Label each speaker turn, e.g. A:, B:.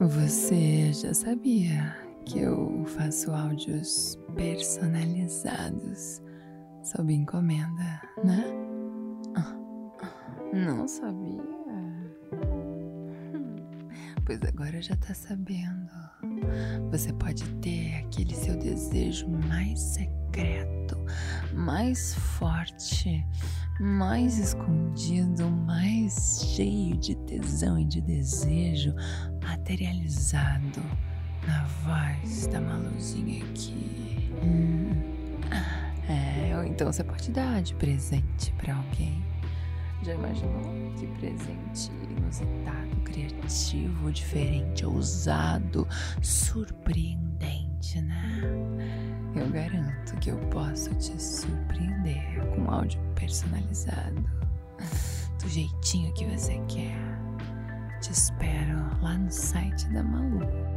A: Você já sabia que eu faço áudios personalizados sob encomenda, né? Não sabia? Pois agora já tá sabendo. Você pode ter aquele seu desejo mais secreto, mais forte, mais escondido, cheio de tesão e de desejo materializado na voz da Maluzinha aqui. Hum. É, ou então você pode dar de presente para alguém. Já imaginou que presente inusitado, criativo, diferente, ousado, surpreendente, né? Eu garanto que eu posso te surpreender com áudio personalizado, do jeitinho que você quer. Te espero lá no site da Malu.